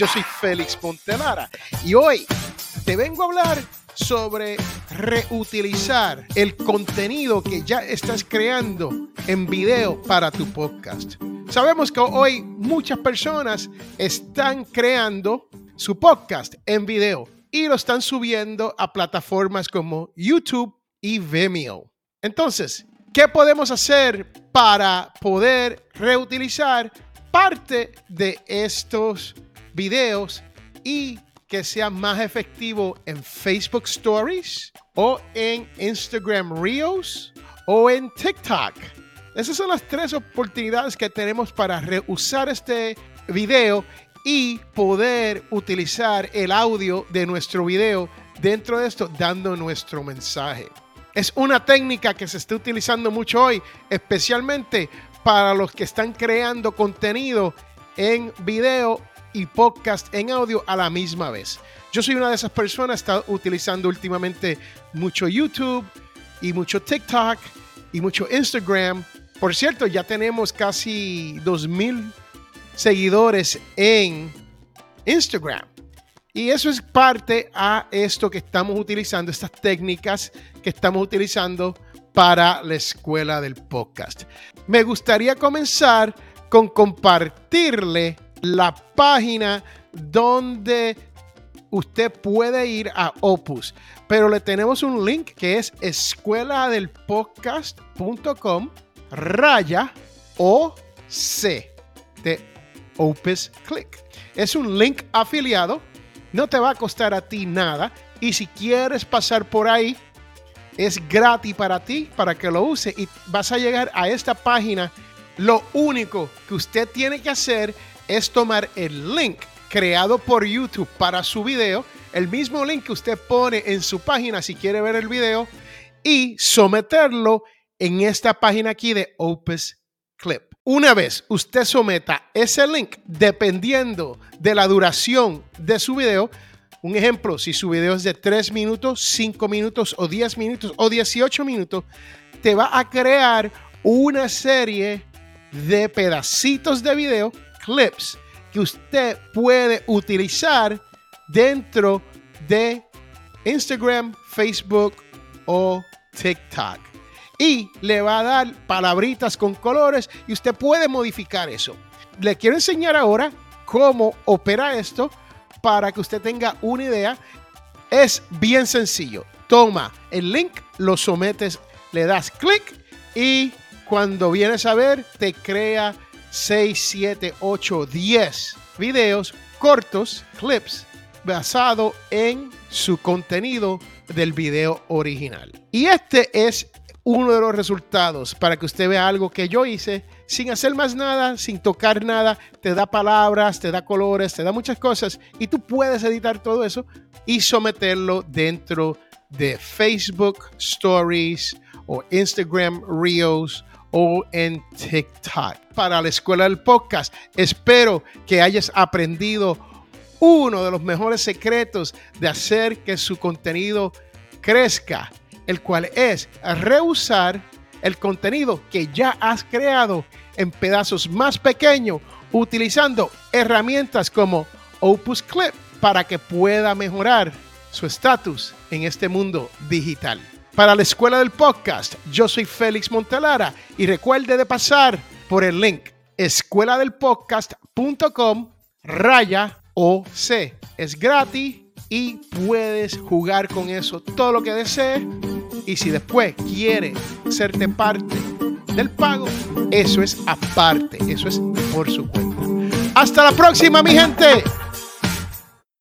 Yo soy Félix Montelara y hoy te vengo a hablar sobre reutilizar el contenido que ya estás creando en video para tu podcast. Sabemos que hoy muchas personas están creando su podcast en video y lo están subiendo a plataformas como YouTube y Vimeo. Entonces, ¿qué podemos hacer para poder reutilizar parte de estos videos y que sea más efectivo en Facebook Stories o en Instagram Reels o en TikTok. Esas son las tres oportunidades que tenemos para reusar este video y poder utilizar el audio de nuestro video dentro de esto dando nuestro mensaje. Es una técnica que se está utilizando mucho hoy, especialmente para los que están creando contenido en video y podcast en audio a la misma vez. Yo soy una de esas personas, está utilizando últimamente mucho YouTube y mucho TikTok y mucho Instagram. Por cierto, ya tenemos casi 2000 seguidores en Instagram. Y eso es parte a esto que estamos utilizando, estas técnicas que estamos utilizando para la escuela del podcast. Me gustaría comenzar con compartirle la página donde usted puede ir a Opus. Pero le tenemos un link que es escuela del podcast.com raya o C de Opus Click. Es un link afiliado, no te va a costar a ti nada y si quieres pasar por ahí, es gratis para ti, para que lo use y vas a llegar a esta página. Lo único que usted tiene que hacer es tomar el link creado por YouTube para su video, el mismo link que usted pone en su página si quiere ver el video, y someterlo en esta página aquí de Opus Clip. Una vez usted someta ese link, dependiendo de la duración de su video, un ejemplo, si su video es de 3 minutos, 5 minutos o 10 minutos o 18 minutos, te va a crear una serie de pedacitos de video clips que usted puede utilizar dentro de Instagram, Facebook o TikTok. Y le va a dar palabritas con colores y usted puede modificar eso. Le quiero enseñar ahora cómo opera esto para que usted tenga una idea. Es bien sencillo. Toma el link, lo sometes, le das clic y cuando vienes a ver te crea 6, 7, 8, 10 videos cortos, clips, basado en su contenido del video original. Y este es uno de los resultados para que usted vea algo que yo hice sin hacer más nada, sin tocar nada. Te da palabras, te da colores, te da muchas cosas y tú puedes editar todo eso y someterlo dentro de Facebook Stories o Instagram Reels o en TikTok. Para la escuela del podcast, espero que hayas aprendido uno de los mejores secretos de hacer que su contenido crezca, el cual es reusar el contenido que ya has creado en pedazos más pequeños utilizando herramientas como Opus Clip para que pueda mejorar su estatus en este mundo digital para la escuela del podcast. Yo soy Félix Montelara y recuerde de pasar por el link escueladelpodcast.com raya OC. Es gratis y puedes jugar con eso todo lo que desees. Y si después quiere serte parte del pago, eso es aparte, eso es por su cuenta. Hasta la próxima, mi gente.